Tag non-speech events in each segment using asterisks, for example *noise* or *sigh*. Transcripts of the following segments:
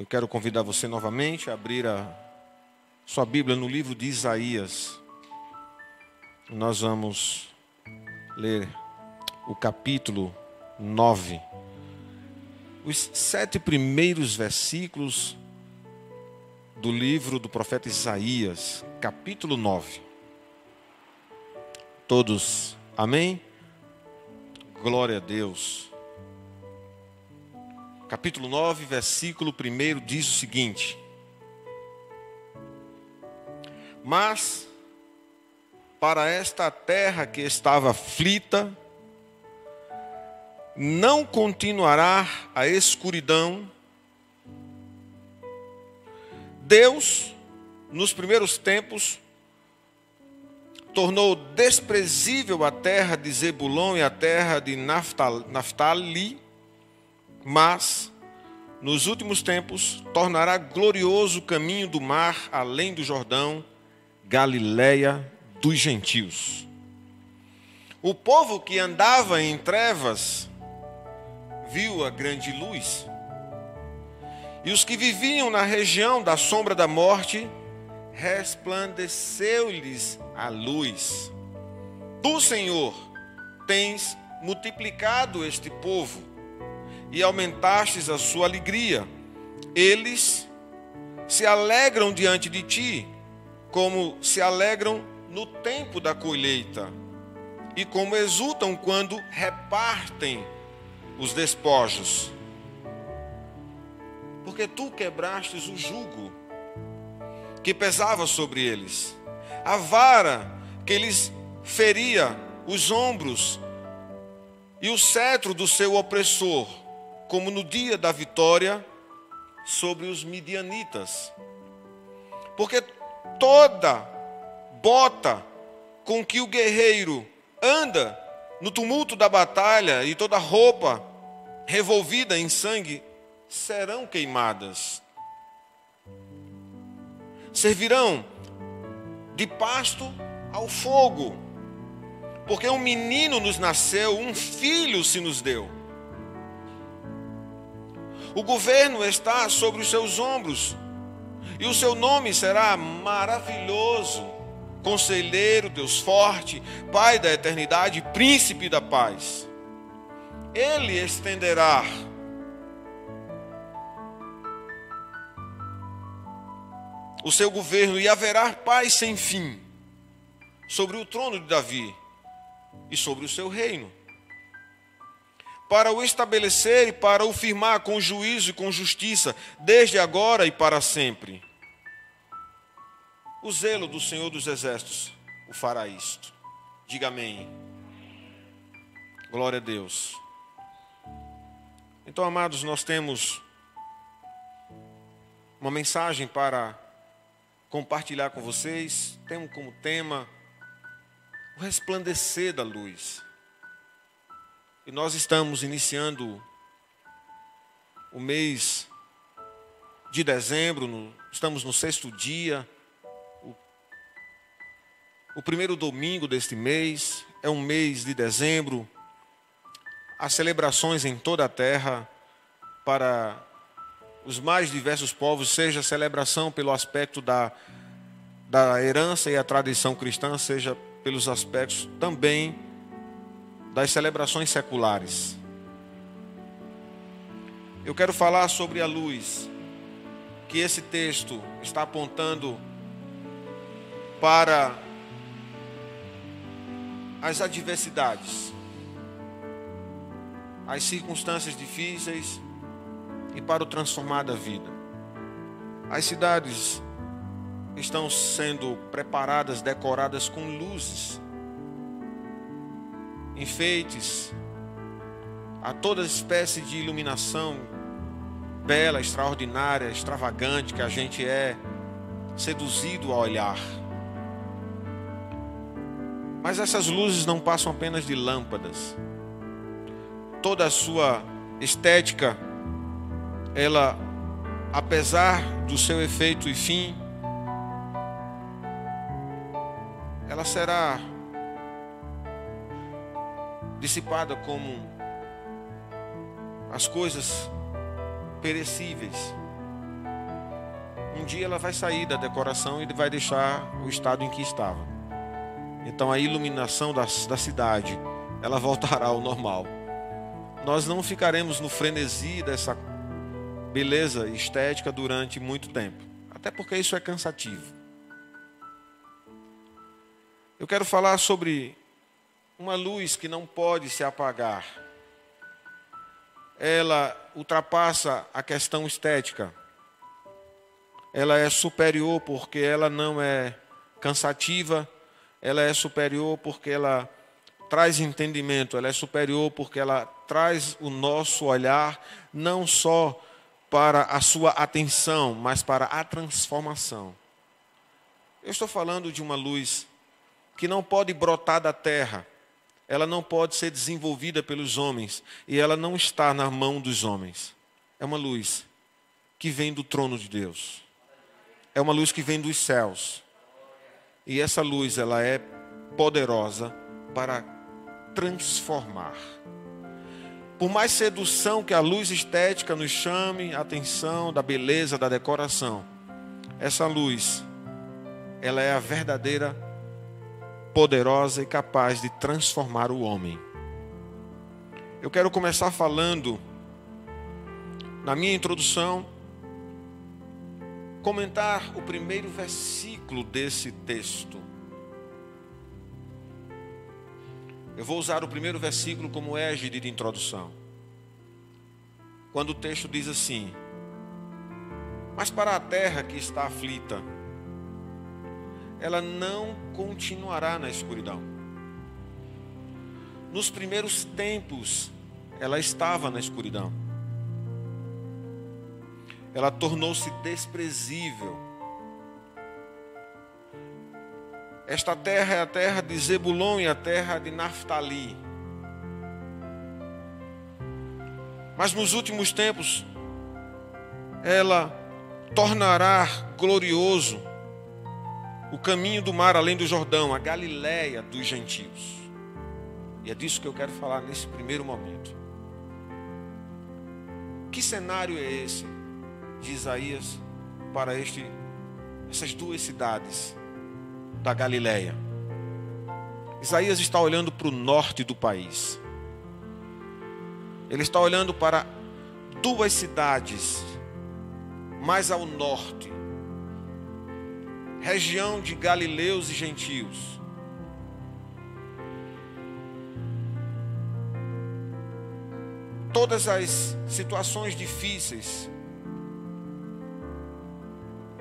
Eu quero convidar você novamente a abrir a sua Bíblia no livro de Isaías. Nós vamos ler o capítulo 9. Os sete primeiros versículos do livro do profeta Isaías, capítulo 9. Todos, amém? Glória a Deus capítulo 9, versículo 1 diz o seguinte: Mas para esta terra que estava aflita, não continuará a escuridão. Deus, nos primeiros tempos, tornou desprezível a terra de Zebulon e a terra de Naftali mas nos últimos tempos tornará glorioso o caminho do mar além do Jordão, Galiléia dos gentios. O povo que andava em trevas viu a grande luz. E os que viviam na região da sombra da morte, resplandeceu-lhes a luz. Tu, Senhor, tens multiplicado este povo e aumentastes a sua alegria. Eles se alegram diante de ti, como se alegram no tempo da colheita, e como exultam quando repartem os despojos. Porque tu quebrastes o jugo que pesava sobre eles, a vara que lhes feria os ombros, e o cetro do seu opressor como no dia da vitória sobre os midianitas. Porque toda bota com que o guerreiro anda no tumulto da batalha e toda roupa revolvida em sangue serão queimadas. Servirão de pasto ao fogo, porque um menino nos nasceu, um filho se nos deu o governo está sobre os seus ombros, e o seu nome será maravilhoso, conselheiro, Deus forte, Pai da eternidade, príncipe da paz. Ele estenderá o seu governo e haverá paz sem fim sobre o trono de Davi e sobre o seu reino para o estabelecer e para o firmar com juízo e com justiça, desde agora e para sempre. O zelo do Senhor dos Exércitos o fará isto. Diga amém. Glória a Deus. Então, amados, nós temos uma mensagem para compartilhar com vocês. Temos como tema o resplandecer da luz. E nós estamos iniciando o mês de dezembro, no, estamos no sexto dia, o, o primeiro domingo deste mês, é um mês de dezembro, há celebrações em toda a terra para os mais diversos povos, seja celebração pelo aspecto da, da herança e a tradição cristã, seja pelos aspectos também das celebrações seculares. Eu quero falar sobre a luz, que esse texto está apontando para as adversidades, as circunstâncias difíceis e para o transformar da vida. As cidades estão sendo preparadas, decoradas com luzes enfeites, a toda espécie de iluminação bela, extraordinária, extravagante que a gente é seduzido a olhar. Mas essas luzes não passam apenas de lâmpadas. Toda a sua estética, ela, apesar do seu efeito e fim, ela será dissipada como as coisas perecíveis. um dia ela vai sair da decoração e vai deixar o estado em que estava. Então a iluminação da, da cidade, ela voltará ao normal. Nós não ficaremos no frenesi dessa beleza estética durante muito tempo. Até porque isso é cansativo. Eu quero falar sobre uma luz que não pode se apagar. Ela ultrapassa a questão estética. Ela é superior porque ela não é cansativa, ela é superior porque ela traz entendimento, ela é superior porque ela traz o nosso olhar não só para a sua atenção, mas para a transformação. Eu estou falando de uma luz que não pode brotar da terra, ela não pode ser desenvolvida pelos homens e ela não está na mão dos homens. É uma luz que vem do trono de Deus. É uma luz que vem dos céus. E essa luz, ela é poderosa para transformar. Por mais sedução que a luz estética nos chame a atenção da beleza, da decoração, essa luz, ela é a verdadeira poderosa e capaz de transformar o homem. Eu quero começar falando, na minha introdução, comentar o primeiro versículo desse texto. Eu vou usar o primeiro versículo como égide de introdução. Quando o texto diz assim: Mas para a terra que está aflita, ela não continuará na escuridão. Nos primeiros tempos, ela estava na escuridão. Ela tornou-se desprezível. Esta terra é a terra de Zebulon e a terra de Naftali. Mas nos últimos tempos, ela tornará glorioso o caminho do mar além do Jordão, a Galiléia dos gentios. E é disso que eu quero falar nesse primeiro momento. Que cenário é esse de Isaías para este, essas duas cidades da Galiléia? Isaías está olhando para o norte do país. Ele está olhando para duas cidades mais ao norte região de galileus e gentios. Todas as situações difíceis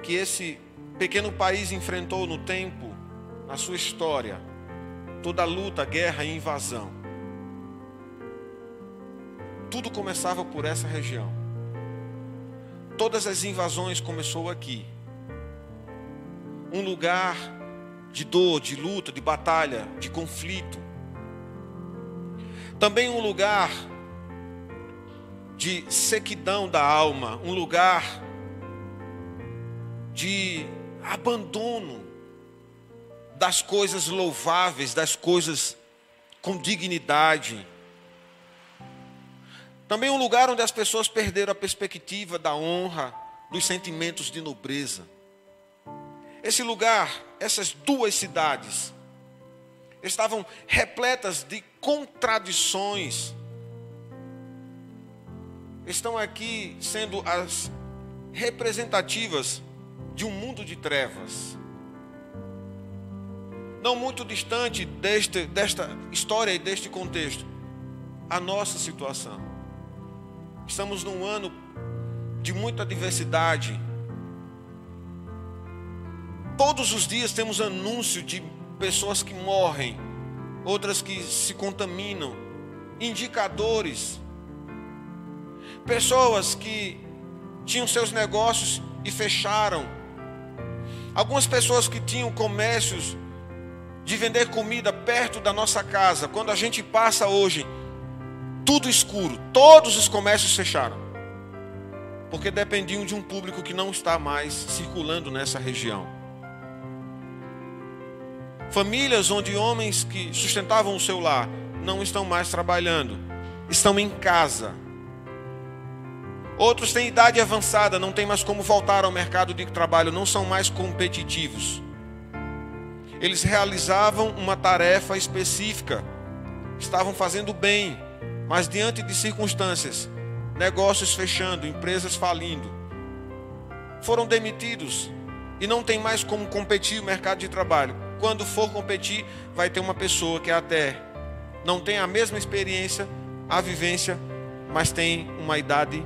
que esse pequeno país enfrentou no tempo, na sua história, toda luta, guerra e invasão. Tudo começava por essa região. Todas as invasões começou aqui um lugar de dor, de luta, de batalha, de conflito. Também um lugar de sequidão da alma, um lugar de abandono das coisas louváveis, das coisas com dignidade. Também um lugar onde as pessoas perderam a perspectiva da honra, dos sentimentos de nobreza. Esse lugar, essas duas cidades, estavam repletas de contradições. Estão aqui sendo as representativas de um mundo de trevas. Não muito distante deste, desta história e deste contexto, a nossa situação. Estamos num ano de muita diversidade, Todos os dias temos anúncio de pessoas que morrem, outras que se contaminam, indicadores. Pessoas que tinham seus negócios e fecharam. Algumas pessoas que tinham comércios de vender comida perto da nossa casa. Quando a gente passa hoje, tudo escuro, todos os comércios fecharam. Porque dependiam de um público que não está mais circulando nessa região. Famílias onde homens que sustentavam o seu lar não estão mais trabalhando, estão em casa. Outros têm idade avançada, não tem mais como voltar ao mercado de trabalho, não são mais competitivos. Eles realizavam uma tarefa específica, estavam fazendo bem, mas diante de circunstâncias, negócios fechando, empresas falindo, foram demitidos e não tem mais como competir o mercado de trabalho. Quando for competir, vai ter uma pessoa que até não tem a mesma experiência, a vivência, mas tem uma idade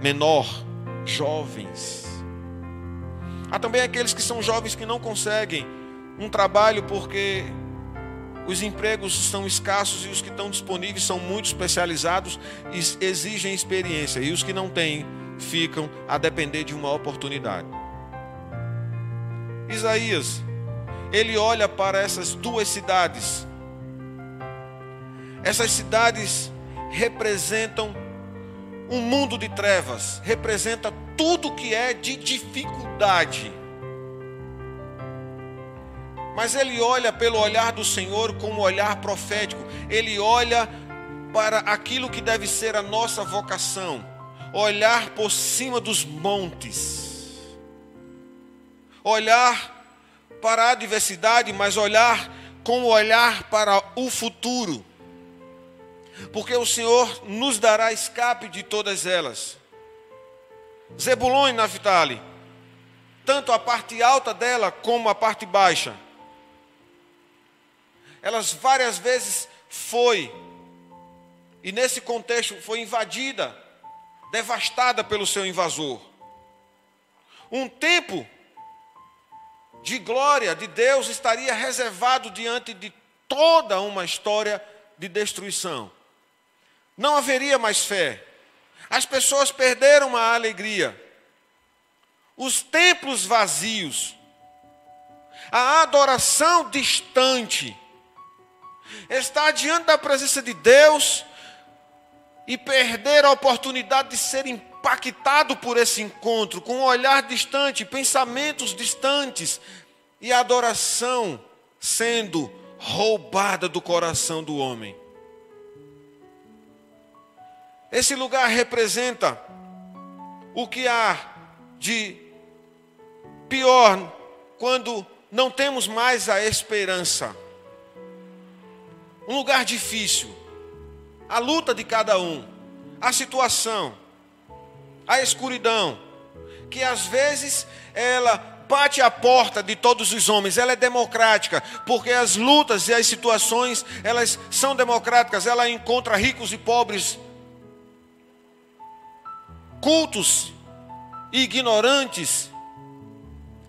menor, jovens. Há também aqueles que são jovens que não conseguem um trabalho porque os empregos são escassos e os que estão disponíveis são muito especializados e exigem experiência, e os que não têm ficam a depender de uma oportunidade. Isaías, ele olha para essas duas cidades. Essas cidades representam um mundo de trevas, representa tudo que é de dificuldade. Mas ele olha pelo olhar do Senhor como um olhar profético. Ele olha para aquilo que deve ser a nossa vocação, olhar por cima dos montes. Olhar para a adversidade, mas olhar com o olhar para o futuro porque o Senhor nos dará escape de todas elas. Zebulon e Naphtali, tanto a parte alta dela como a parte baixa, elas várias vezes foi, e nesse contexto foi invadida, devastada pelo seu invasor. Um tempo de glória de Deus estaria reservado diante de toda uma história de destruição não haveria mais fé. As pessoas perderam a alegria. Os templos vazios. A adoração distante. Estar diante da presença de Deus e perder a oportunidade de ser impactado por esse encontro, com um olhar distante, pensamentos distantes e a adoração sendo roubada do coração do homem. Esse lugar representa o que há de pior quando não temos mais a esperança. Um lugar difícil, a luta de cada um, a situação, a escuridão, que às vezes ela bate a porta de todos os homens, ela é democrática, porque as lutas e as situações, elas são democráticas, ela encontra ricos e pobres cultos e ignorantes,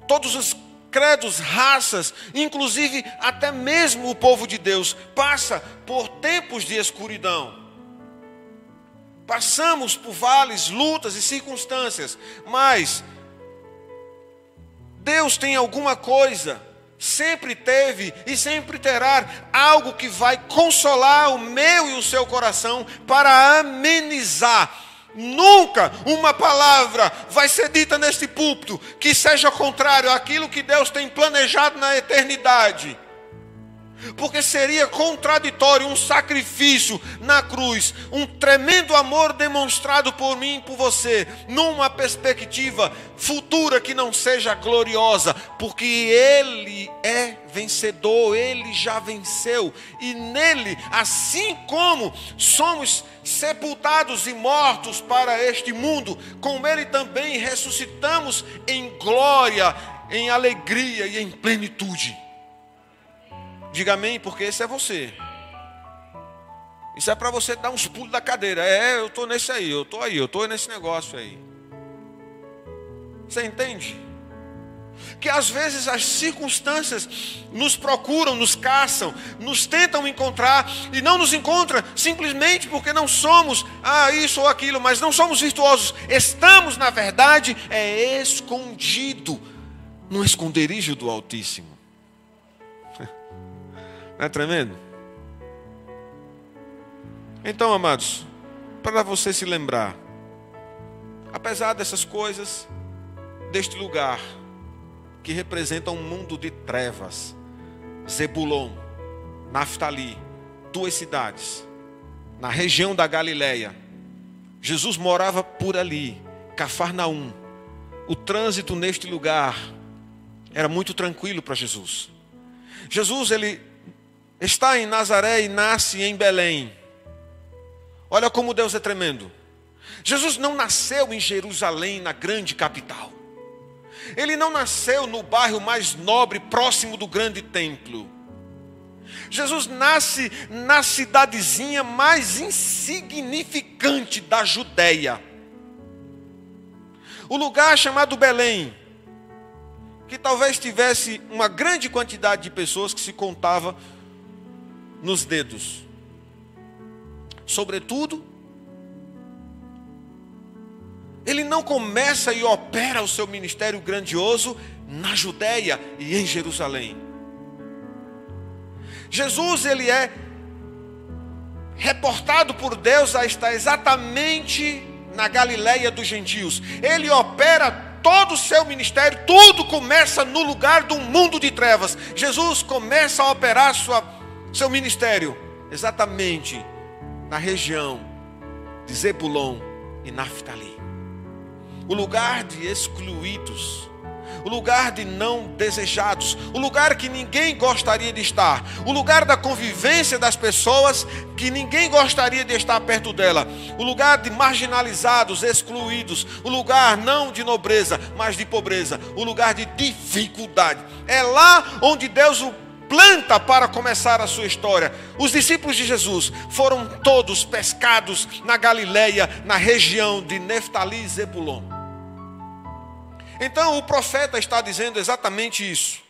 todos os credos, raças, inclusive até mesmo o povo de Deus, passa por tempos de escuridão. Passamos por vales, lutas e circunstâncias, mas Deus tem alguma coisa, sempre teve e sempre terá algo que vai consolar o meu e o seu coração para amenizar. Nunca uma palavra vai ser dita neste púlpito que seja contrário àquilo que Deus tem planejado na eternidade porque seria contraditório um sacrifício na cruz, um tremendo amor demonstrado por mim e por você, numa perspectiva futura que não seja gloriosa, porque Ele é vencedor, Ele já venceu, e nele, assim como somos sepultados e mortos para este mundo, com Ele também ressuscitamos em glória, em alegria e em plenitude. Diga amém, porque esse é você. Isso é para você dar uns pulos da cadeira. É, eu estou nesse aí, eu estou aí, eu estou nesse negócio aí. Você entende? Que às vezes as circunstâncias nos procuram, nos caçam, nos tentam encontrar e não nos encontram simplesmente porque não somos ah, isso ou aquilo, mas não somos virtuosos. Estamos, na verdade, é escondido no esconderijo do Altíssimo. Não é tremendo? Então, amados, para você se lembrar, apesar dessas coisas, deste lugar que representa um mundo de trevas, Zebulon, Naftali, duas cidades, na região da Galileia, Jesus morava por ali, Cafarnaum. O trânsito neste lugar era muito tranquilo para Jesus. Jesus ele está em Nazaré e nasce em Belém. Olha como Deus é tremendo. Jesus não nasceu em Jerusalém, na grande capital. Ele não nasceu no bairro mais nobre, próximo do grande templo. Jesus nasce na cidadezinha mais insignificante da Judéia. O lugar chamado Belém, que talvez tivesse uma grande quantidade de pessoas que se contava nos dedos. Sobretudo, ele não começa e opera o seu ministério grandioso na Judéia e em Jerusalém. Jesus, ele é reportado por Deus a estar exatamente na Galileia dos gentios. Ele opera todo o seu ministério, tudo começa no lugar do mundo de trevas. Jesus começa a operar sua, seu ministério exatamente na região de Zebulon e Naftali o lugar de excluídos, o lugar de não desejados, o lugar que ninguém gostaria de estar, o lugar da convivência das pessoas que ninguém gostaria de estar perto dela, o lugar de marginalizados, excluídos, o lugar não de nobreza, mas de pobreza, o lugar de dificuldade. É lá onde Deus o planta para começar a sua história. Os discípulos de Jesus foram todos pescados na Galileia, na região de Neftali e Zebulon. Então o profeta está dizendo exatamente isso.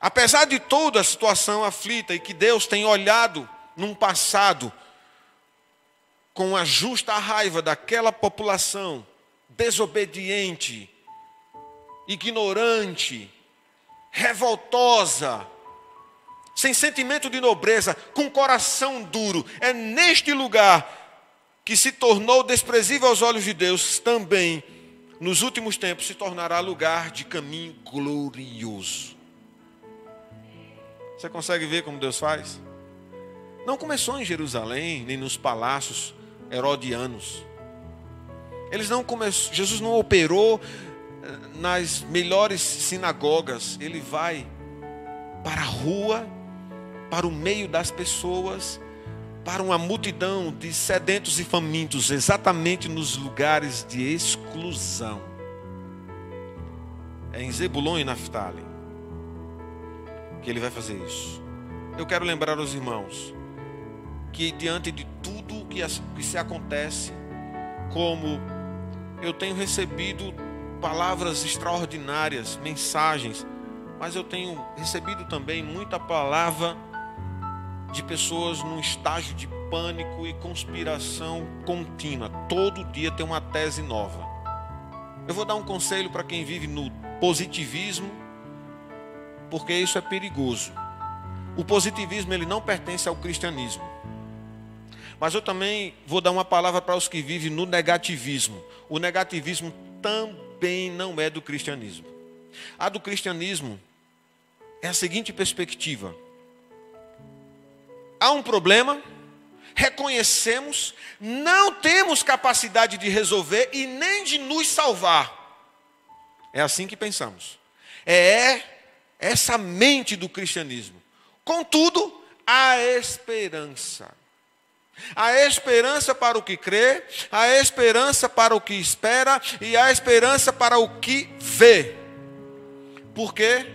Apesar de toda a situação aflita e que Deus tem olhado num passado com a justa raiva daquela população desobediente, ignorante, revoltosa, sem sentimento de nobreza, com coração duro, é neste lugar que se tornou desprezível aos olhos de Deus também nos últimos tempos se tornará lugar de caminho glorioso. Você consegue ver como Deus faz? Não começou em Jerusalém, nem nos palácios herodianos. Eles não começou, Jesus não operou nas melhores sinagogas, ele vai para a rua, para o meio das pessoas, para uma multidão de sedentos e famintos, exatamente nos lugares de exclusão. É em Zebulon e Naftali que ele vai fazer isso. Eu quero lembrar aos irmãos que diante de tudo que, se acontece, como eu tenho recebido palavras extraordinárias, mensagens, mas eu tenho recebido também muita palavra de pessoas num estágio de pânico e conspiração contínua. Todo dia tem uma tese nova. Eu vou dar um conselho para quem vive no positivismo, porque isso é perigoso. O positivismo ele não pertence ao cristianismo. Mas eu também vou dar uma palavra para os que vivem no negativismo. O negativismo também não é do cristianismo. A do cristianismo é a seguinte perspectiva: há um problema, reconhecemos, não temos capacidade de resolver e nem de nos salvar. É assim que pensamos. É essa mente do cristianismo. Contudo, a esperança. A esperança para o que crê, a esperança para o que espera e a esperança para o que vê. Por quê?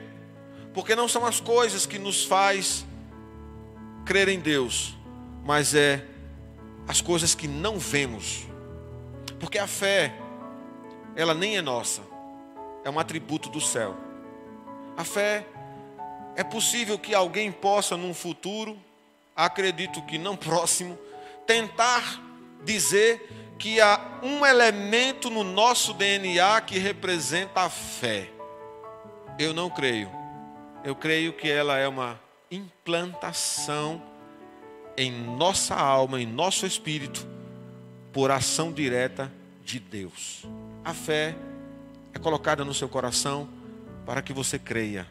Porque não são as coisas que nos faz crer em Deus, mas é as coisas que não vemos. Porque a fé, ela nem é nossa, é um atributo do céu. A fé é possível que alguém possa, num futuro, acredito que não próximo, tentar dizer que há um elemento no nosso DNA que representa a fé. Eu não creio. Eu creio que ela é uma implantação em nossa alma, em nosso espírito, por ação direta de Deus. A fé é colocada no seu coração para que você creia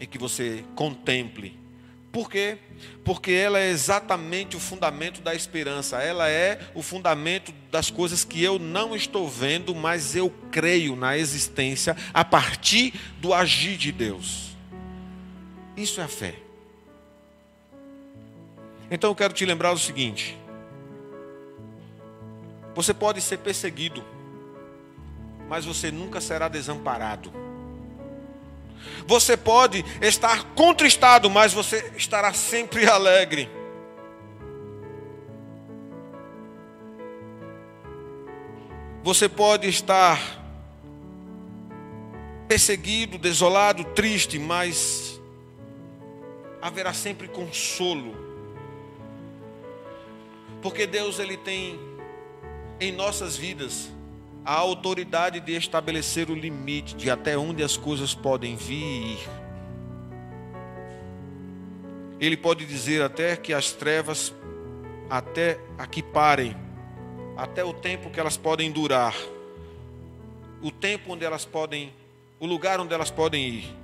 e que você contemple Por quê? Porque ela é exatamente o fundamento da esperança. Ela é o fundamento das coisas que eu não estou vendo, mas eu creio na existência a partir do agir de Deus. Isso é a fé. Então eu quero te lembrar o seguinte: você pode ser perseguido, mas você nunca será desamparado. Você pode estar contristado, mas você estará sempre *laughs* alegre. Você pode estar perseguido, desolado, triste, mas haverá sempre consolo. Porque Deus ele tem em nossas vidas a autoridade de estabelecer o limite de até onde as coisas podem vir e ir. Ele pode dizer até que as trevas até aqui parem, até o tempo que elas podem durar, o tempo onde elas podem, o lugar onde elas podem ir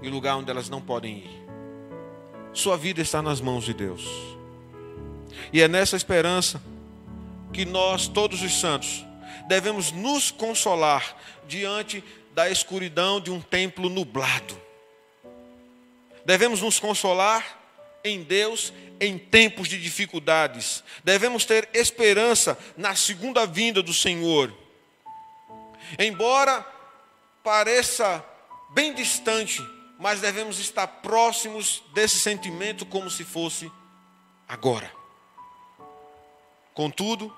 e o lugar onde elas não podem ir. Sua vida está nas mãos de Deus. E é nessa esperança que nós, todos os santos, devemos nos consolar diante da escuridão de um templo nublado. Devemos nos consolar em Deus em tempos de dificuldades. Devemos ter esperança na segunda vinda do Senhor. Embora pareça bem distante, mas devemos estar próximos desse sentimento como se fosse agora. Contudo,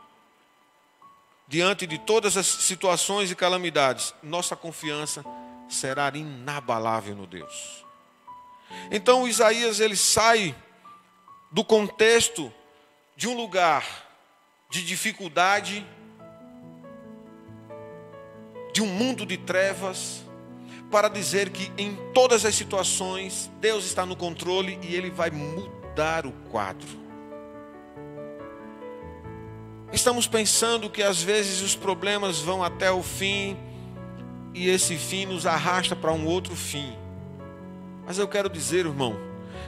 diante de todas as situações e calamidades, nossa confiança será inabalável no Deus. Então Isaías ele sai do contexto de um lugar de dificuldade, de um mundo de trevas, para dizer que em todas as situações Deus está no controle e ele vai mudar o quadro. Estamos pensando que às vezes os problemas vão até o fim e esse fim nos arrasta para um outro fim. Mas eu quero dizer, irmão,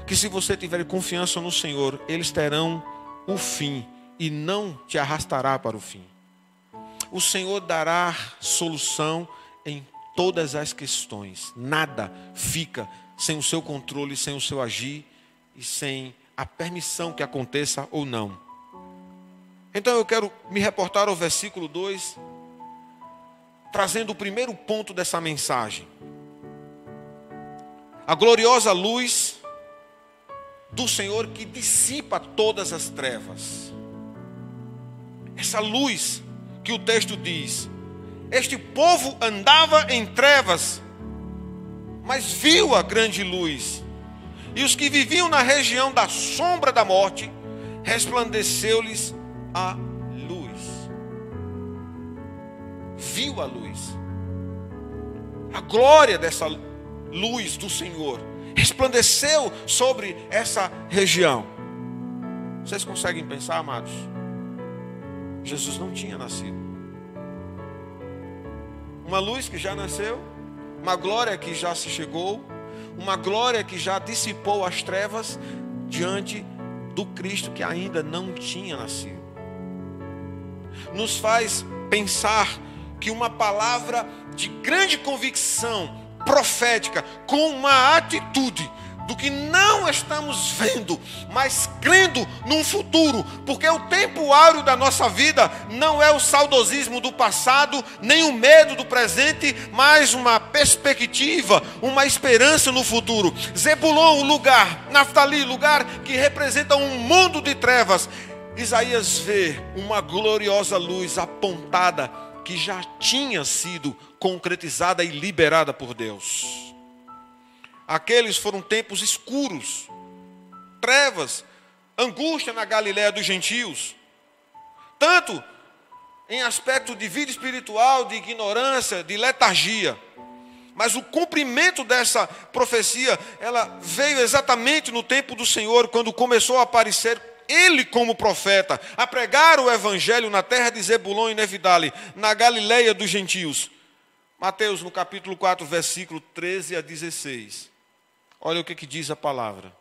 que se você tiver confiança no Senhor, eles terão o fim e não te arrastará para o fim. O Senhor dará solução em todas as questões. Nada fica sem o seu controle, sem o seu agir e sem a permissão que aconteça ou não. Então eu quero me reportar ao versículo 2, trazendo o primeiro ponto dessa mensagem. A gloriosa luz do Senhor que dissipa todas as trevas. Essa luz que o texto diz: Este povo andava em trevas, mas viu a grande luz. E os que viviam na região da sombra da morte, resplandeceu-lhes a luz. Viu a luz. A glória dessa luz do Senhor resplandeceu sobre essa região. Vocês conseguem pensar, amados? Jesus não tinha nascido. Uma luz que já nasceu, uma glória que já se chegou, uma glória que já dissipou as trevas diante do Cristo que ainda não tinha nascido nos faz pensar que uma palavra de grande convicção profética, com uma atitude do que não estamos vendo, mas crendo num futuro, porque o tempo áureo da nossa vida não é o saudosismo do passado, nem o medo do presente, mas uma perspectiva, uma esperança no futuro. Zebulon, o lugar, Naftali, lugar que representa um mundo de trevas, Isaías vê uma gloriosa luz apontada que já tinha sido concretizada e liberada por Deus. Aqueles foram tempos escuros, trevas, angústia na Galiléia dos gentios. Tanto em aspecto de vida espiritual, de ignorância, de letargia. Mas o cumprimento dessa profecia, ela veio exatamente no tempo do Senhor, quando começou a aparecer ele como profeta, a pregar o evangelho na terra de Zebulon e Nevidale, na Galileia dos gentios. Mateus, no capítulo 4, versículo 13 a 16. Olha o que, que diz a palavra.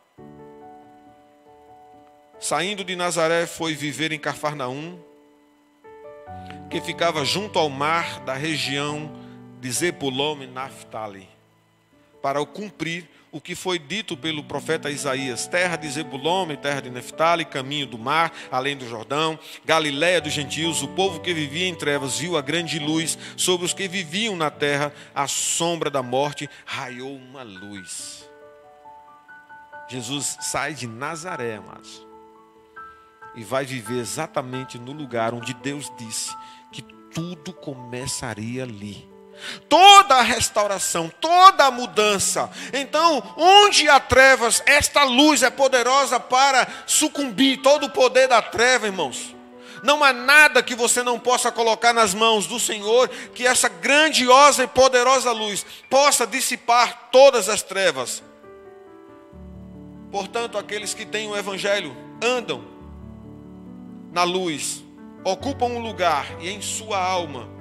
Saindo de Nazaré, foi viver em Cafarnaum, que ficava junto ao mar da região de Zebulon e Naphtali, para o cumprir o que foi dito pelo profeta Isaías: terra de Zebulon e terra de Naphtali, caminho do mar, além do Jordão, Galiléia dos gentios, o povo que vivia em trevas viu a grande luz, sobre os que viviam na terra, a sombra da morte, raiou uma luz. Jesus sai de Nazaré, amados, e vai viver exatamente no lugar onde Deus disse que tudo começaria ali. Toda a restauração, toda a mudança. Então, onde há trevas, esta luz é poderosa para sucumbir todo o poder da treva, irmãos. Não há nada que você não possa colocar nas mãos do Senhor, que essa grandiosa e poderosa luz possa dissipar todas as trevas. Portanto, aqueles que têm o Evangelho andam na luz, ocupam um lugar e em sua alma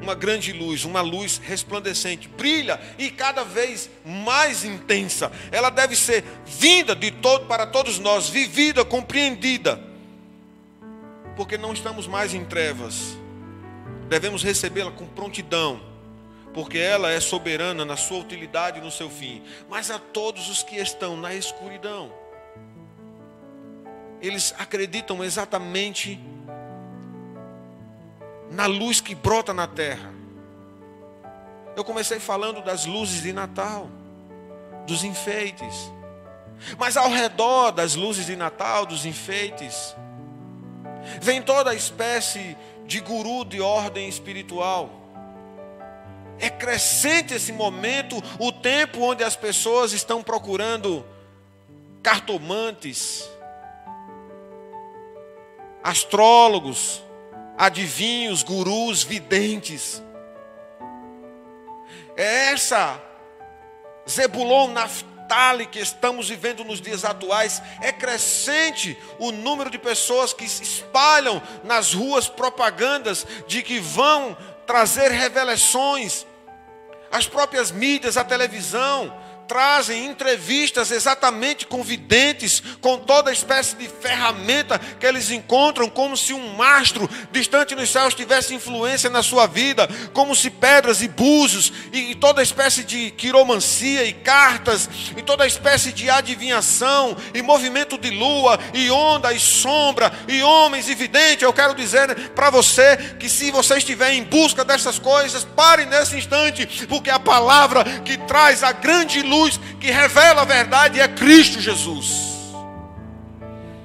uma grande luz, uma luz resplandecente, brilha e cada vez mais intensa. Ela deve ser vinda de todo para todos nós, vivida, compreendida. Porque não estamos mais em trevas. Devemos recebê-la com prontidão, porque ela é soberana na sua utilidade e no seu fim. Mas a todos os que estão na escuridão, eles acreditam exatamente na luz que brota na terra. Eu comecei falando das luzes de Natal, dos enfeites. Mas ao redor das luzes de Natal, dos enfeites, vem toda espécie de guru de ordem espiritual. É crescente esse momento, o tempo onde as pessoas estão procurando cartomantes, astrólogos, adivinhos, gurus, videntes. É essa Zebulon Naftali que estamos vivendo nos dias atuais. É crescente o número de pessoas que se espalham nas ruas propagandas de que vão trazer revelações. As próprias mídias, a televisão, trazem entrevistas exatamente com videntes, com toda espécie de ferramenta que eles encontram, como se um mastro distante nos céus tivesse influência na sua vida, como se pedras e búzios e, e toda espécie de quiromancia e cartas e toda espécie de adivinhação e movimento de lua e onda e sombra e homens e videntes. Eu quero dizer para você que se você estiver em busca dessas coisas, pare nesse instante, porque a palavra que traz a grande luz luz que revela a verdade é Cristo Jesus.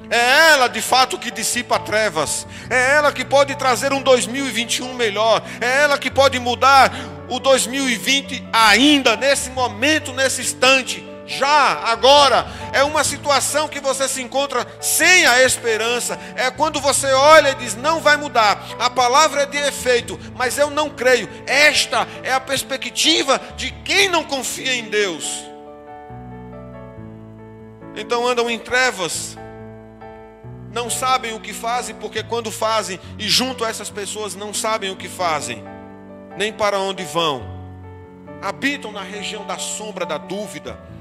É ela de fato que dissipa trevas. É ela que pode trazer um 2021 melhor. É ela que pode mudar o 2020 ainda, nesse momento, nesse instante já, agora, é uma situação que você se encontra sem a esperança. É quando você olha e diz: não vai mudar, a palavra é de efeito, mas eu não creio. Esta é a perspectiva de quem não confia em Deus. Então andam em trevas, não sabem o que fazem, porque quando fazem, e junto a essas pessoas não sabem o que fazem, nem para onde vão, habitam na região da sombra da dúvida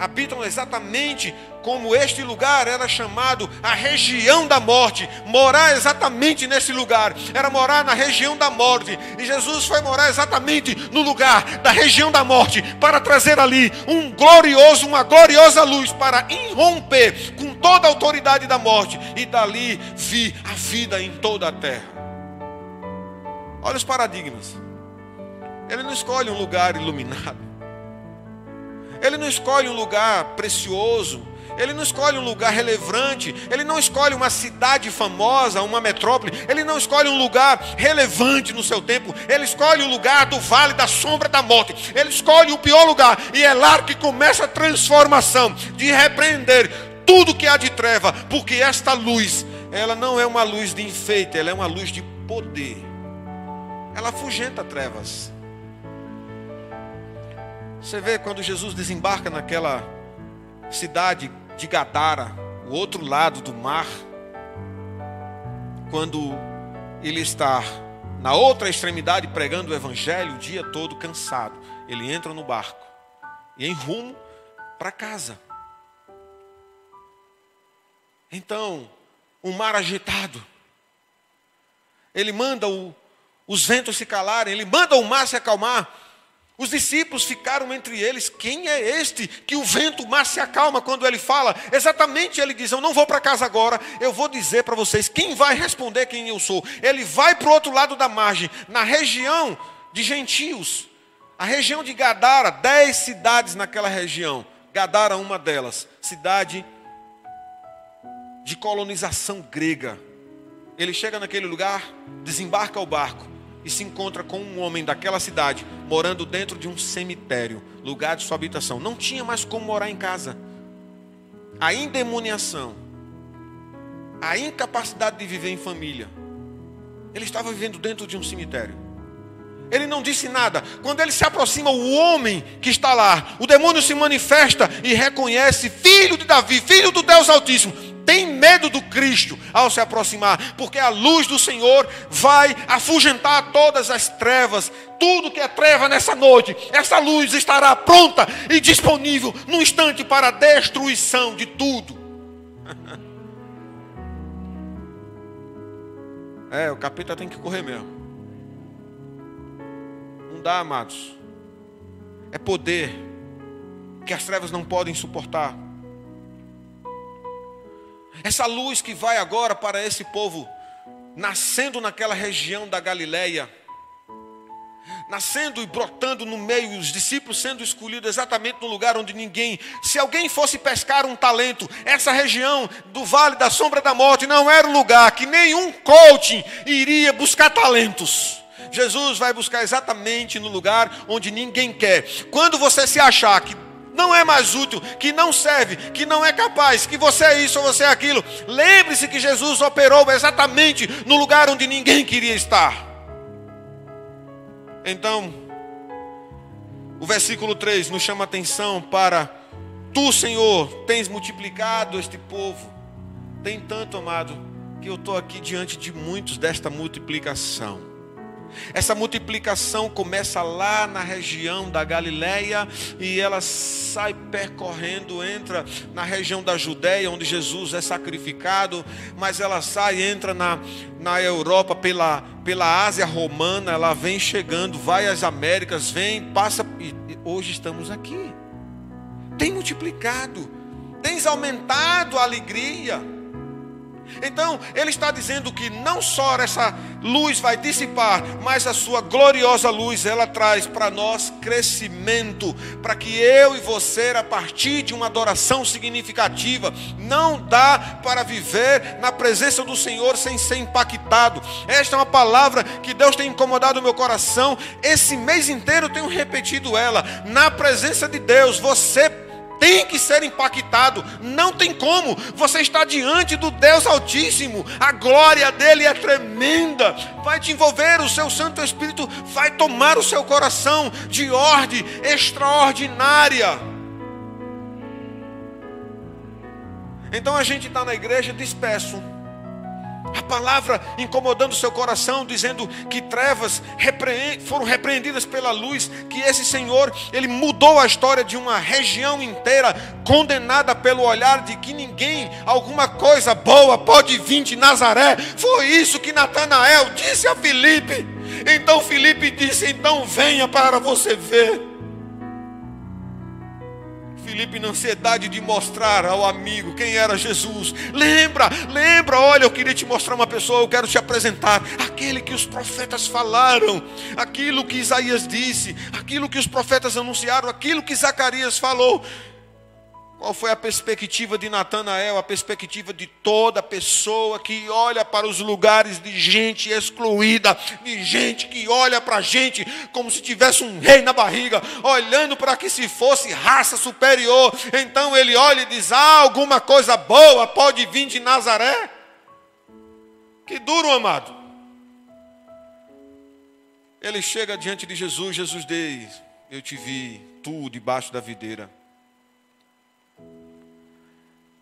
habitam exatamente como este lugar era chamado a região da morte. Morar exatamente nesse lugar era morar na região da morte. E Jesus foi morar exatamente no lugar da região da morte para trazer ali um glorioso, uma gloriosa luz para irromper com toda a autoridade da morte e dali vi a vida em toda a terra. Olha os paradigmas. Ele não escolhe um lugar iluminado. Ele não escolhe um lugar precioso, ele não escolhe um lugar relevante, ele não escolhe uma cidade famosa, uma metrópole, ele não escolhe um lugar relevante no seu tempo, ele escolhe o lugar do vale da sombra da morte, ele escolhe o pior lugar, e é lá que começa a transformação de repreender tudo que há de treva, porque esta luz, ela não é uma luz de enfeite, ela é uma luz de poder, ela afugenta trevas. Você vê quando Jesus desembarca naquela cidade de Gadara, o outro lado do mar, quando ele está na outra extremidade pregando o evangelho o dia todo cansado, ele entra no barco e em rumo para casa. Então, um mar agitado. Ele manda o, os ventos se calarem, ele manda o mar se acalmar. Os discípulos ficaram entre eles. Quem é este que o vento, o mar se acalma quando ele fala? Exatamente ele diz: Eu não vou para casa agora, eu vou dizer para vocês quem vai responder quem eu sou. Ele vai para o outro lado da margem, na região de gentios, a região de Gadara, dez cidades naquela região. Gadara, uma delas, cidade de colonização grega. Ele chega naquele lugar, desembarca o barco e se encontra com um homem daquela cidade, morando dentro de um cemitério, lugar de sua habitação. Não tinha mais como morar em casa. A endemoniação, a incapacidade de viver em família. Ele estava vivendo dentro de um cemitério. Ele não disse nada. Quando ele se aproxima, o homem que está lá, o demônio se manifesta e reconhece, filho de Davi, filho do Deus Altíssimo tem medo do Cristo ao se aproximar, porque a luz do Senhor vai afugentar todas as trevas, tudo que é treva nessa noite, essa luz estará pronta e disponível no instante para a destruição de tudo. *laughs* É, o capeta tem que correr mesmo. Não dá, amados. É poder que as trevas não podem suportar. Essa luz que vai agora para esse povo, nascendo naquela região da Galileia, nascendo e brotando no meio, os discípulos sendo escolhidos exatamente no lugar onde ninguém, se alguém fosse pescar um talento, essa região do vale da sombra da morte não era o lugar que nenhum coaching iria buscar talentos. Jesus vai buscar exatamente no lugar onde ninguém quer. Quando você se achar que não é mais útil, que não serve, que não é capaz, que você é isso ou você é aquilo. Lembre-se que Jesus operou exatamente no lugar onde ninguém queria estar. Então, o versículo 3 nos chama atenção para tu, Senhor, tens multiplicado este povo. Tem tanto, amado, que eu estou aqui diante de muitos desta multiplicação. Essa multiplicação começa lá na região da Galileia e ela sai percorrendo, entra na região da Judéia, onde Jesus é sacrificado, mas ela sai, entra na, na Europa pela, pela Ásia Romana, ela vem chegando, vai às Américas, vem, passa, e hoje estamos aqui. Tem multiplicado, tens aumentado a alegria. Então, ele está dizendo que não só essa luz vai dissipar, mas a sua gloriosa luz, ela traz para nós crescimento, para que eu e você, a partir de uma adoração significativa, não dá para viver na presença do Senhor sem ser impactado. Esta é uma palavra que Deus tem incomodado o meu coração. Esse mês inteiro eu tenho repetido ela. Na presença de Deus, você tem que ser impactado, não tem como. Você está diante do Deus Altíssimo, a glória dele é tremenda, vai te envolver, o seu Santo Espírito. Vai tomar o seu coração de ordem extraordinária. Então a gente está na igreja disperso a palavra incomodando seu coração, dizendo que trevas foram repreendidas pela luz, que esse Senhor, ele mudou a história de uma região inteira, condenada pelo olhar de que ninguém, alguma coisa boa pode vir de Nazaré. Foi isso que Natanael disse a Filipe. Então Filipe disse: Então venha para você ver. Filipe na ansiedade de mostrar ao amigo quem era Jesus. Lembra, lembra, olha, eu queria te mostrar uma pessoa, eu quero te apresentar. Aquele que os profetas falaram, aquilo que Isaías disse, aquilo que os profetas anunciaram, aquilo que Zacarias falou. Qual foi a perspectiva de Natanael? A perspectiva de toda pessoa que olha para os lugares de gente excluída, de gente que olha para a gente como se tivesse um rei na barriga, olhando para que se fosse raça superior. Então ele olha e diz: Ah, alguma coisa boa pode vir de Nazaré. Que duro, amado. Ele chega diante de Jesus, Jesus diz: Eu te vi, tu debaixo da videira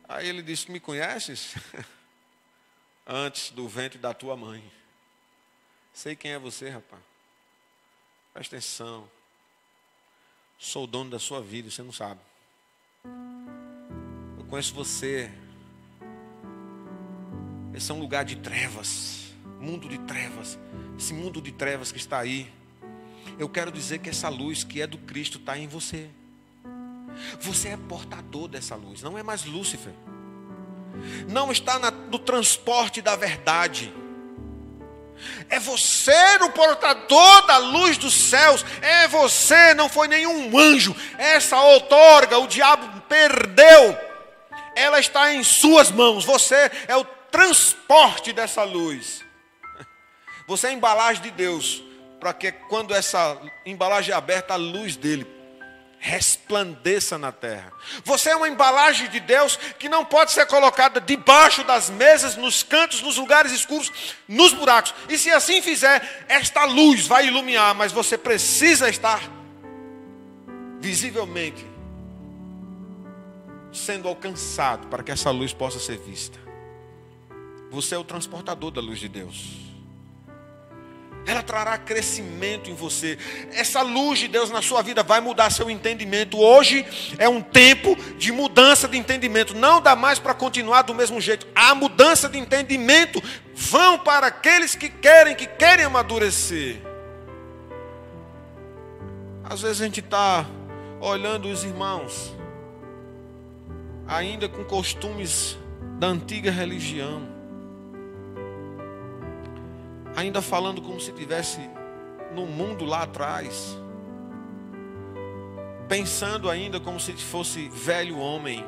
Aí ele disse: Me conheces? *laughs* Antes do ventre da tua mãe. Sei quem é você, rapaz. Presta atenção. Sou o dono da sua vida, você não sabe. Eu conheço você esse é um lugar de trevas, mundo de trevas, esse mundo de trevas que está aí. Eu quero dizer que essa luz que é do Cristo está em você. Você é portador dessa luz, não é mais Lúcifer. Não está na, no transporte da verdade. É você o portador da luz dos céus. É você, não foi nenhum anjo. Essa outorga, o diabo perdeu. Ela está em suas mãos. Você é o transporte dessa luz. Você é a embalagem de Deus, para que quando essa embalagem é aberta, a luz dele resplandeça na terra. Você é uma embalagem de Deus que não pode ser colocada debaixo das mesas, nos cantos, nos lugares escuros, nos buracos. E se assim fizer, esta luz vai iluminar, mas você precisa estar visivelmente sendo alcançado para que essa luz possa ser vista. Você é o transportador da luz de Deus. Ela trará crescimento em você. Essa luz de Deus na sua vida vai mudar seu entendimento. Hoje é um tempo de mudança de entendimento. Não dá mais para continuar do mesmo jeito. A mudança de entendimento vão para aqueles que querem, que querem amadurecer. Às vezes a gente está olhando os irmãos, ainda com costumes da antiga religião ainda falando como se tivesse no mundo lá atrás, pensando ainda como se fosse velho homem.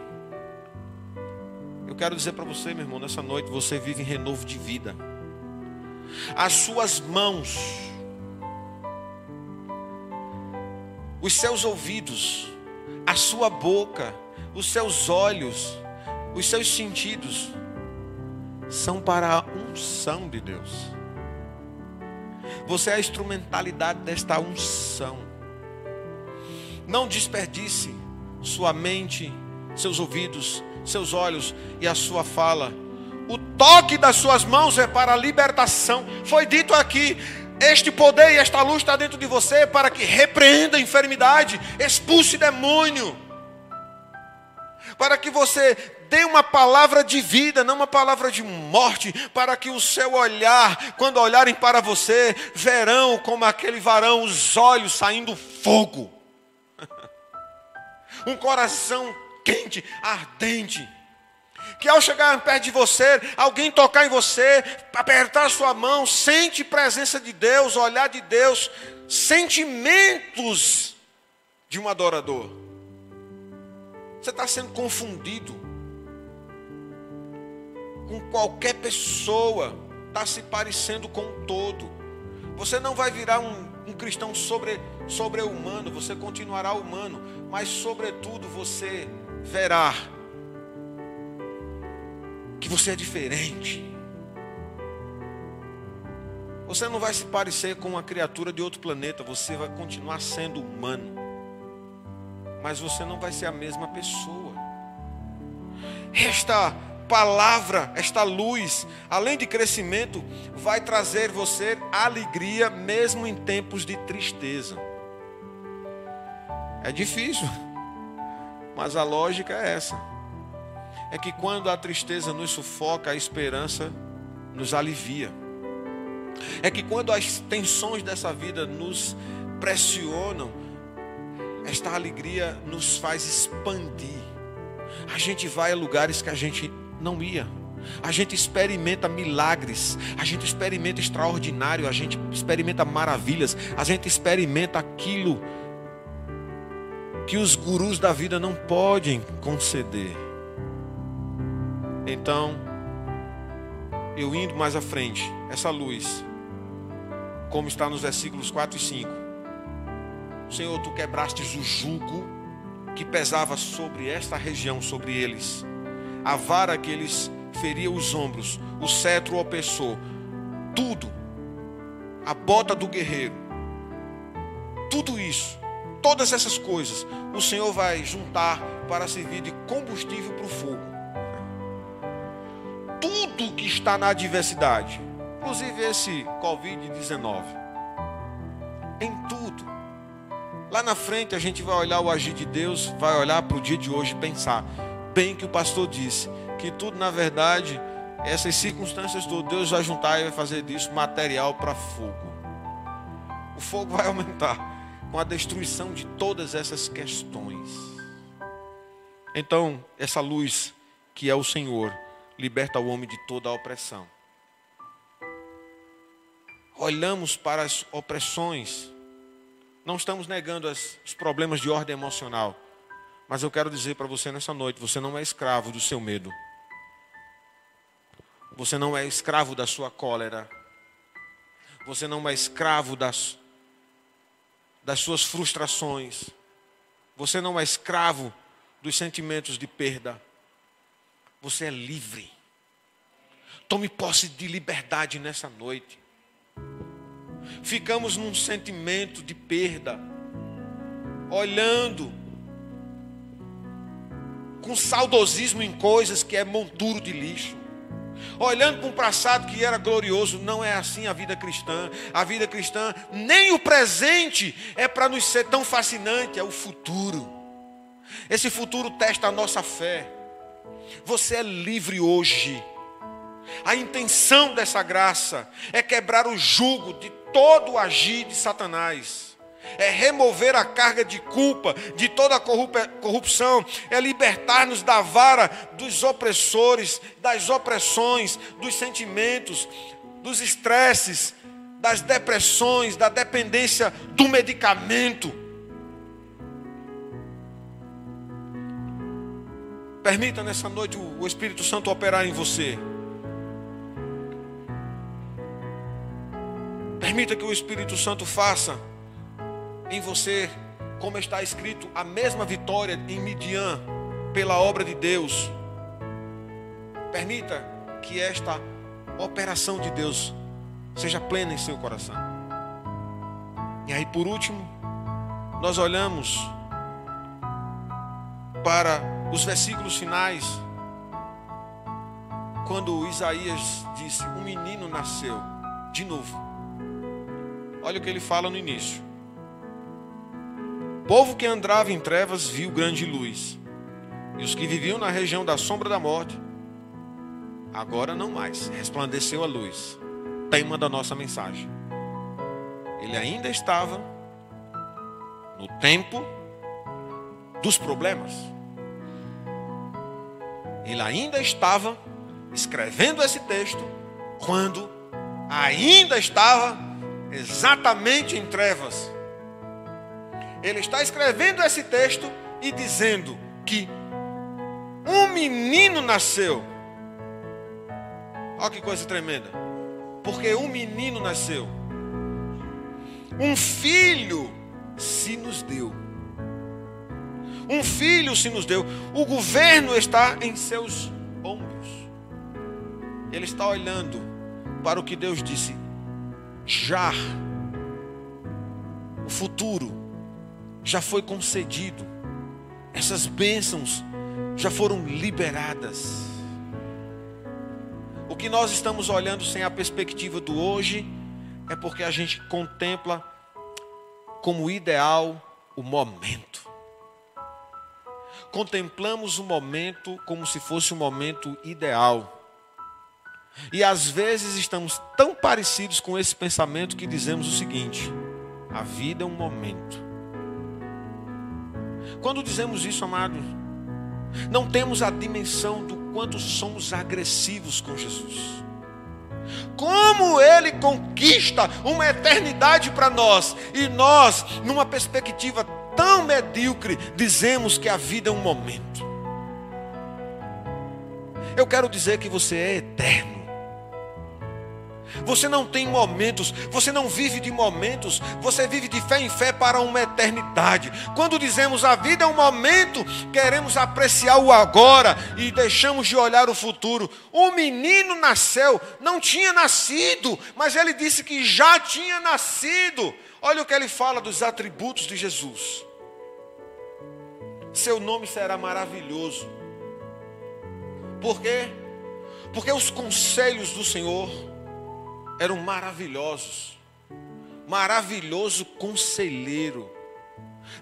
Eu quero dizer para você, meu irmão, nessa noite você vive em renovo de vida. As suas mãos, os seus ouvidos, a sua boca, os seus olhos, os seus sentidos são para a unção de Deus. Você é a instrumentalidade desta unção. Não desperdice sua mente, seus ouvidos, seus olhos e a sua fala. O toque das suas mãos é para a libertação. Foi dito aqui: este poder e esta luz está dentro de você para que repreenda a enfermidade, expulse demônio, para que você dê uma palavra de vida, não uma palavra de morte, para que o seu olhar, quando olharem para você, verão como aquele varão, os olhos saindo fogo, *laughs* um coração quente, ardente. Que ao chegar perto de você, alguém tocar em você, apertar sua mão, sente presença de Deus, olhar de Deus, sentimentos de um adorador. Você está sendo confundido com qualquer pessoa, está se parecendo com o todo. Você não vai virar um, um cristão sobre, sobre-humano, você continuará humano, mas sobretudo você verá que você é diferente. Você não vai se parecer com uma criatura de outro planeta, você vai continuar sendo humano. Mas você não vai ser a mesma pessoa. Esta palavra, esta luz, além de crescimento, vai trazer você alegria mesmo em tempos de tristeza. É difícil, mas a lógica é essa. É que quando a tristeza nos sufoca, a esperança nos alivia. É que quando as tensões dessa vida nos pressionam, esta alegria nos faz expandir. A gente vai a lugares que a gente não ia. A gente experimenta milagres, a gente experimenta extraordinário, a gente experimenta maravilhas, a gente experimenta aquilo que os gurus da vida não podem conceder. Então, eu indo mais à frente, essa luz, como está nos versículos 4 e 5. Senhor, tu quebrastes o jugo que pesava sobre esta região, sobre eles a vara que eles feriam os ombros, o cetro o opressor, tudo, a bota do guerreiro, tudo isso, todas essas coisas, o Senhor vai juntar para servir de combustível para o fogo. Tudo que está na adversidade, inclusive esse Covid-19, em tudo. Lá na frente a gente vai olhar o agir de Deus, vai olhar para o dia de hoje e pensar: bem que o pastor disse, que tudo na verdade essas circunstâncias todas, Deus vai juntar e vai fazer disso material para fogo. O fogo vai aumentar com a destruição de todas essas questões. Então, essa luz que é o Senhor liberta o homem de toda a opressão. Olhamos para as opressões, não estamos negando as, os problemas de ordem emocional, mas eu quero dizer para você nessa noite: você não é escravo do seu medo, você não é escravo da sua cólera, você não é escravo das, das suas frustrações, você não é escravo dos sentimentos de perda. Você é livre. Tome posse de liberdade nessa noite. Ficamos num sentimento de perda, olhando com saudosismo em coisas que é monturo de lixo. Olhando para um passado que era glorioso, não é assim a vida cristã. A vida cristã, nem o presente é para nos ser tão fascinante, é o futuro. Esse futuro testa a nossa fé. Você é livre hoje. A intenção dessa graça é quebrar o jugo de todo o agir de Satanás. É remover a carga de culpa, de toda a corrupção, é libertar-nos da vara dos opressores, das opressões, dos sentimentos, dos estresses, das depressões, da dependência do medicamento. Permita nessa noite o Espírito Santo operar em você. Permita que o Espírito Santo faça em você, como está escrito, a mesma vitória em Midian, pela obra de Deus. Permita que esta operação de Deus seja plena em seu coração. E aí, por último, nós olhamos para os versículos finais, quando Isaías disse: Um menino nasceu, de novo. Olha o que ele fala no início. Povo que andava em trevas viu grande luz, e os que viviam na região da sombra da morte, agora não mais, resplandeceu a luz. Tema da nossa mensagem. Ele ainda estava no tempo dos problemas. Ele ainda estava escrevendo esse texto quando ainda estava exatamente em trevas. Ele está escrevendo esse texto e dizendo que um menino nasceu. Olha que coisa tremenda. Porque um menino nasceu. Um filho se nos deu. Um filho se nos deu. O governo está em seus ombros. Ele está olhando para o que Deus disse. Já. O futuro já foi concedido. Essas bênçãos já foram liberadas. O que nós estamos olhando sem a perspectiva do hoje é porque a gente contempla como ideal o momento contemplamos o momento como se fosse o momento ideal. E às vezes estamos tão parecidos com esse pensamento que dizemos o seguinte: a vida é um momento. Quando dizemos isso, amados, não temos a dimensão do quanto somos agressivos com Jesus. Como ele conquista uma eternidade para nós e nós, numa perspectiva tão medíocre, dizemos que a vida é um momento. Eu quero dizer que você é eterno. Você não tem momentos, você não vive de momentos, você vive de fé em fé para uma eternidade. Quando dizemos a vida é um momento, queremos apreciar o agora e deixamos de olhar o futuro. O menino nasceu, não tinha nascido, mas ele disse que já tinha nascido. Olha o que ele fala dos atributos de Jesus. Seu nome será maravilhoso. Por quê? Porque os conselhos do Senhor eram maravilhosos. Maravilhoso conselheiro.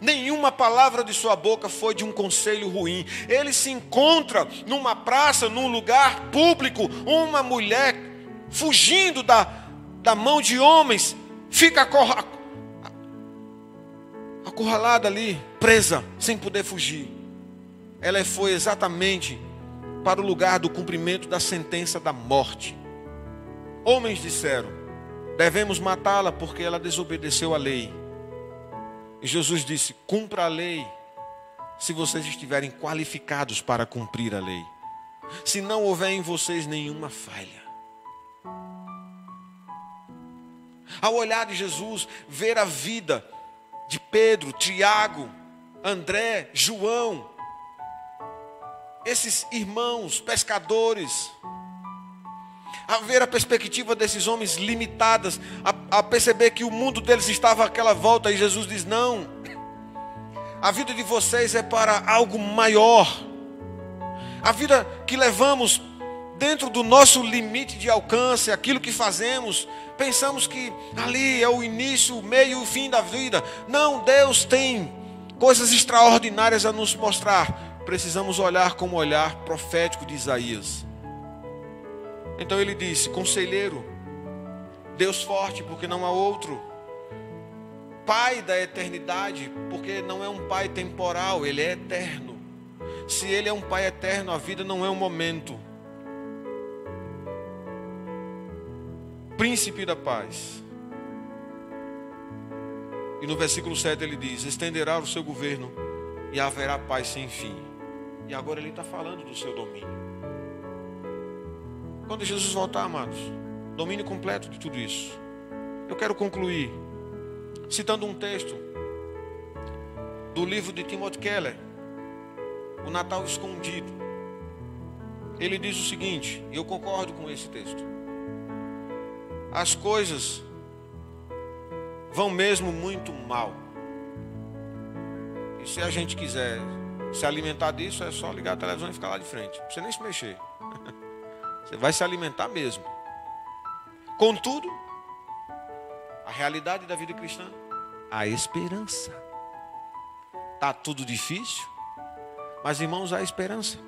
Nenhuma palavra de sua boca foi de um conselho ruim. Ele se encontra numa praça, num lugar público, uma mulher fugindo da, da mão de homens, fica acurralada ali, presa, sem poder fugir. Ela foi exatamente para o lugar do cumprimento da sentença da morte. Homens disseram: devemos matá-la porque ela desobedeceu a lei. E Jesus disse: cumpra a lei, se vocês estiverem qualificados para cumprir a lei. Se não houver em vocês nenhuma falha. Ao olhar de Jesus, ver a vida de Pedro, Tiago, André, João, esses irmãos pescadores, a ver a perspectiva desses homens limitadas, a, a perceber que o mundo deles estava àquela volta, e Jesus diz: Não, a vida de vocês é para algo maior, a vida que levamos dentro do nosso limite de alcance, aquilo que fazemos, pensamos que ali é o início, o meio e o fim da vida. Não, Deus tem coisas extraordinárias a nos mostrar. Precisamos olhar como o olhar profético de Isaías. Então ele disse: Conselheiro, Deus forte, porque não há outro. Pai da eternidade, porque não é um pai temporal, ele é eterno. Se ele é um pai eterno, a vida não é um momento. príncipe da paz. E no versículo 7 ele diz: estenderá o seu governo e haverá paz sem fim. E agora ele está falando do seu domínio. Quando Jesus voltar, amados, domínio completo de tudo isso. Eu quero concluir citando um texto do livro de Timothy Keller, O Natal Escondido. Ele diz o seguinte, e eu concordo com esse texto as coisas vão mesmo muito mal. E se a gente quiser se alimentar disso, é só ligar a televisão e ficar lá de frente. Não precisa nem se mexer. Você vai se alimentar mesmo. Contudo, a realidade da vida cristã, a esperança. Está tudo difícil, mas irmãos, há esperança.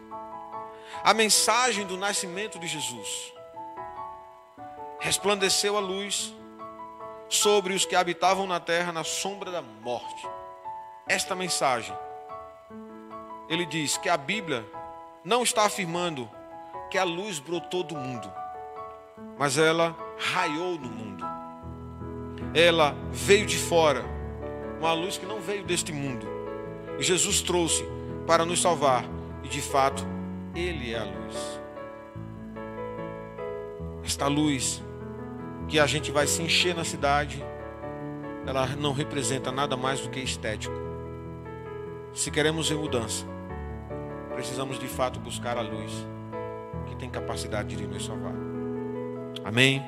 A mensagem do nascimento de Jesus resplandeceu a luz sobre os que habitavam na terra na sombra da morte. Esta mensagem, ele diz que a Bíblia não está afirmando que a luz brotou do mundo, mas ela raiou no mundo. Ela veio de fora, uma luz que não veio deste mundo. E Jesus trouxe para nos salvar, e de fato, Ele é a luz. Esta luz que a gente vai se encher na cidade, ela não representa nada mais do que estético. Se queremos ver mudança, precisamos de fato buscar a luz tem capacidade de nos salvar. Amém?